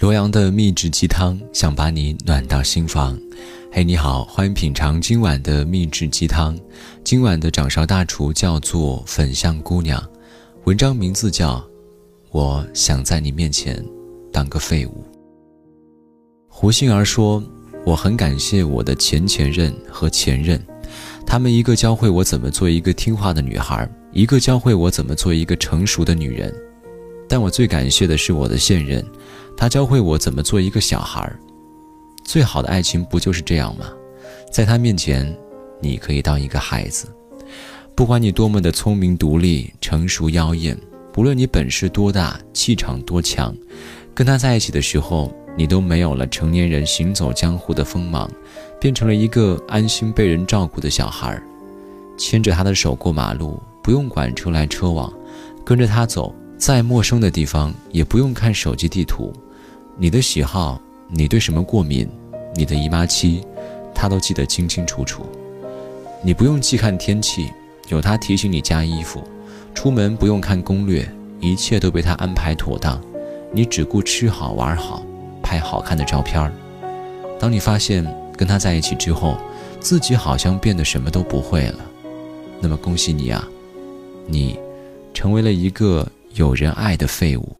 罗阳的秘制鸡汤，想把你暖到心房。嘿，你好，欢迎品尝今晚的秘制鸡汤。今晚的掌勺大厨叫做粉香姑娘，文章名字叫《我想在你面前当个废物》。胡杏儿说：“我很感谢我的前前任和前任，他们一个教会我怎么做一个听话的女孩，一个教会我怎么做一个成熟的女人。但我最感谢的是我的现任。”他教会我怎么做一个小孩儿，最好的爱情不就是这样吗？在他面前，你可以当一个孩子，不管你多么的聪明独立、成熟妖艳，不论你本事多大、气场多强，跟他在一起的时候，你都没有了成年人行走江湖的锋芒，变成了一个安心被人照顾的小孩儿，牵着他的手过马路，不用管车来车往，跟着他走，再陌生的地方也不用看手机地图。你的喜好，你对什么过敏，你的姨妈期，他都记得清清楚楚。你不用细看天气，有他提醒你加衣服；出门不用看攻略，一切都被他安排妥当。你只顾吃好玩好，拍好看的照片儿。当你发现跟他在一起之后，自己好像变得什么都不会了，那么恭喜你啊，你成为了一个有人爱的废物。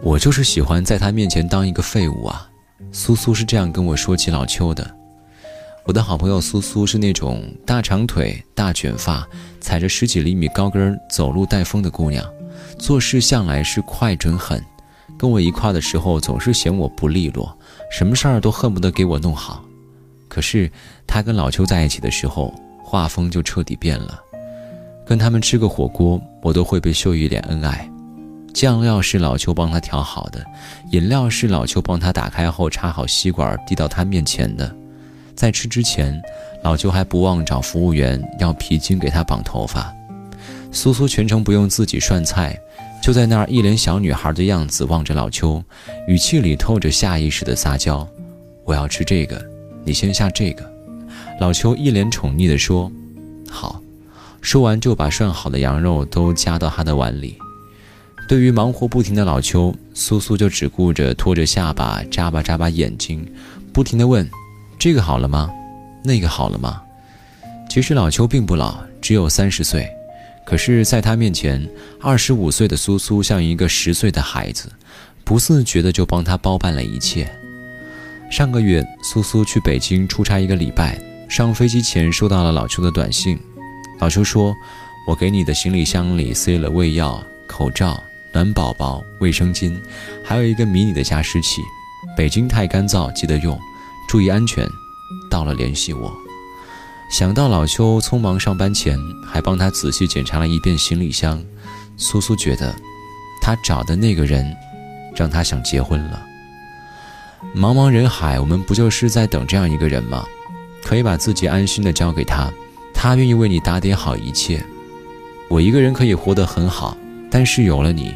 我就是喜欢在他面前当一个废物啊！苏苏是这样跟我说起老邱的。我的好朋友苏苏是那种大长腿、大卷发，踩着十几厘米高跟走路带风的姑娘，做事向来是快准狠。跟我一块的时候，总是嫌我不利落，什么事儿都恨不得给我弄好。可是她跟老邱在一起的时候，画风就彻底变了。跟他们吃个火锅，我都会被秀一脸恩爱。酱料是老邱帮他调好的，饮料是老邱帮他打开后插好吸管递到他面前的。在吃之前，老邱还不忘找服务员要皮筋给他绑头发。苏苏全程不用自己涮菜，就在那儿一脸小女孩的样子望着老邱，语气里透着下意识的撒娇：“我要吃这个，你先下这个。”老邱一脸宠溺地说：“好。”说完就把涮好的羊肉都夹到他的碗里。对于忙活不停的老邱，苏苏就只顾着拖着下巴，眨巴眨巴眼睛，不停地问：“这个好了吗？那个好了吗？”其实老邱并不老，只有三十岁，可是在他面前，二十五岁的苏苏像一个十岁的孩子，不自觉的就帮他包办了一切。上个月，苏苏去北京出差一个礼拜，上飞机前收到了老邱的短信，老邱说：“我给你的行李箱里塞了胃药、口罩。”暖宝宝、卫生巾，还有一个迷你的加湿器。北京太干燥，记得用，注意安全。到了联系我。想到老邱匆忙上班前还帮他仔细检查了一遍行李箱，苏苏觉得，他找的那个人，让他想结婚了。茫茫人海，我们不就是在等这样一个人吗？可以把自己安心的交给他，他愿意为你打点好一切。我一个人可以活得很好，但是有了你。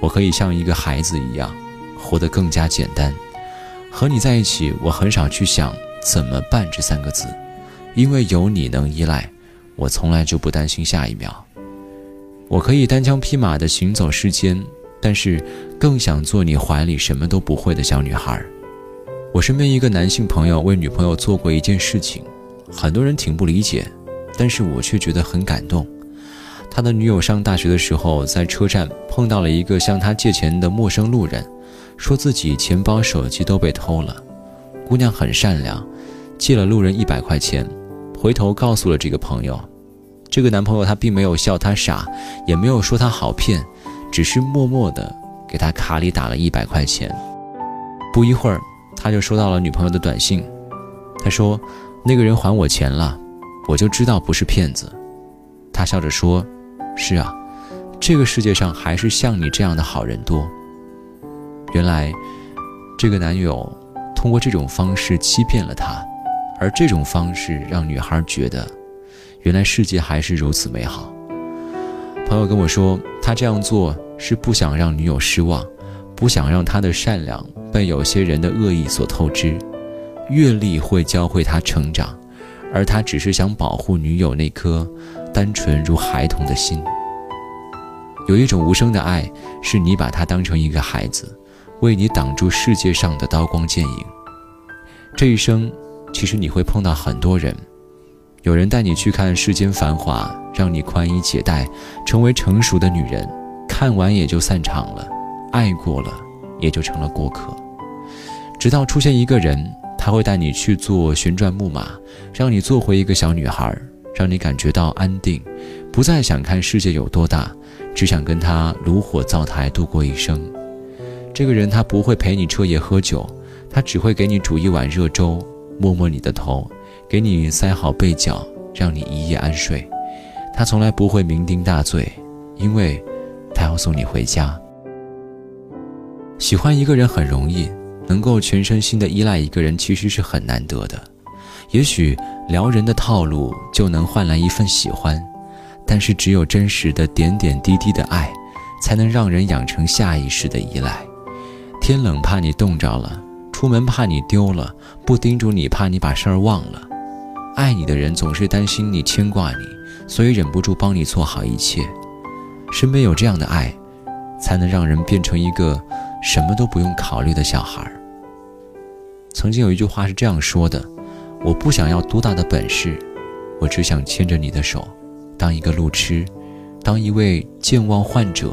我可以像一个孩子一样，活得更加简单。和你在一起，我很少去想怎么办这三个字，因为有你能依赖，我从来就不担心下一秒。我可以单枪匹马地行走世间，但是更想做你怀里什么都不会的小女孩。我身边一个男性朋友为女朋友做过一件事情，很多人挺不理解，但是我却觉得很感动。他的女友上大学的时候，在车站碰到了一个向他借钱的陌生路人，说自己钱包、手机都被偷了。姑娘很善良，借了路人一百块钱，回头告诉了这个朋友。这个男朋友他并没有笑他傻，也没有说他好骗，只是默默的给他卡里打了一百块钱。不一会儿，他就收到了女朋友的短信，他说：“那个人还我钱了，我就知道不是骗子。”他笑着说。是啊，这个世界上还是像你这样的好人多。原来，这个男友通过这种方式欺骗了她，而这种方式让女孩觉得，原来世界还是如此美好。朋友跟我说，他这样做是不想让女友失望，不想让他的善良被有些人的恶意所透支。阅历会教会他成长，而他只是想保护女友那颗。单纯如孩童的心。有一种无声的爱，是你把他当成一个孩子，为你挡住世界上的刀光剑影。这一生，其实你会碰到很多人，有人带你去看世间繁华，让你宽衣解带，成为成熟的女人，看完也就散场了，爱过了，也就成了过客。直到出现一个人，他会带你去坐旋转木马，让你做回一个小女孩，让你感觉到安定，不再想看世界有多大。只想跟他炉火灶台度过一生。这个人他不会陪你彻夜喝酒，他只会给你煮一碗热粥，摸摸你的头，给你塞好被角，让你一夜安睡。他从来不会酩酊大醉，因为，他要送你回家。喜欢一个人很容易，能够全身心的依赖一个人其实是很难得的。也许撩人的套路就能换来一份喜欢。但是，只有真实的点点滴滴的爱，才能让人养成下意识的依赖。天冷怕你冻着了，出门怕你丢了，不叮嘱你怕你把事儿忘了。爱你的人总是担心你牵挂你，所以忍不住帮你做好一切。身边有这样的爱，才能让人变成一个什么都不用考虑的小孩。曾经有一句话是这样说的：“我不想要多大的本事，我只想牵着你的手。”当一个路痴，当一位健忘患者，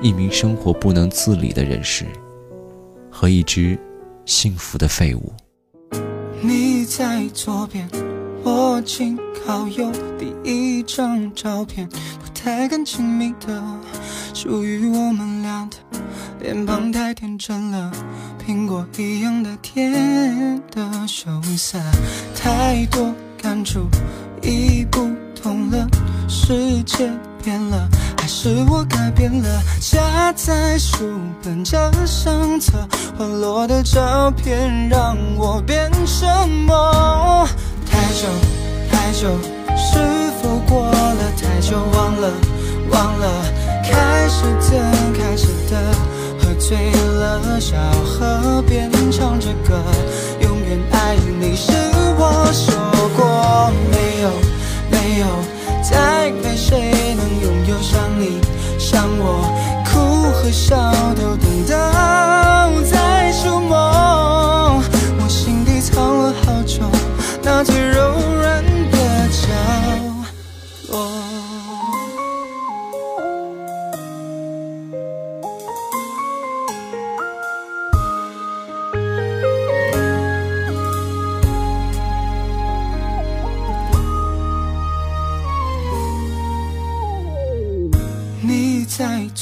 一名生活不能自理的人士，和一只幸福的废物。你在左边，我紧靠右，第一张照片，不太敢亲密的，属于我们俩的，脸庞太天真了，苹果一样的甜的羞涩，太多感触，已不同了。世界变了，还是我改变了？夹在书本这相册，滑落的照片让我变沉默？太久太久，是否过了太久？忘了忘了，开始的开始的，喝醉了，小河边唱着歌，永远爱你是我说过没有没有。再没谁能拥有像你，像我，哭和笑都懂得在触摸。我心底藏了好久，那最柔软的角落。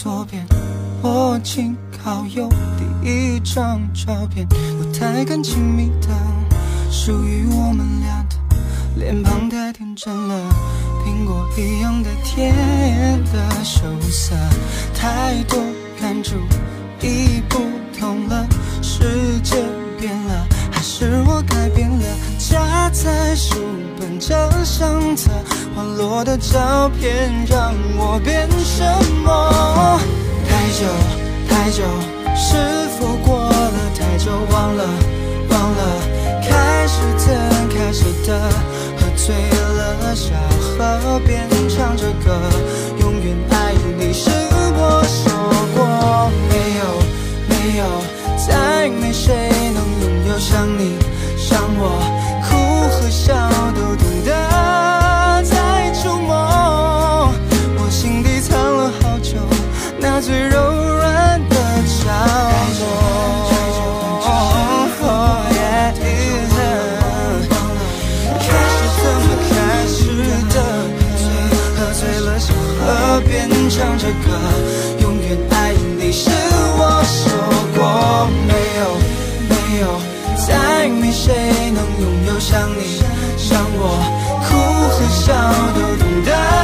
左边，我紧靠右，第一张照片，不太敢亲密的，属于我们俩的，脸庞太天真了，苹果一样的甜的羞涩，太多感触已不同了，世界变了，还是我改变了？夹在书本这相册。滑落的照片让我变什么？太久太久，是否过了太久？忘了忘了，开始怎开始的，喝醉唱着歌，永远爱你是我说过没有没有，再没谁能拥有像你像我，哭和笑都懂得。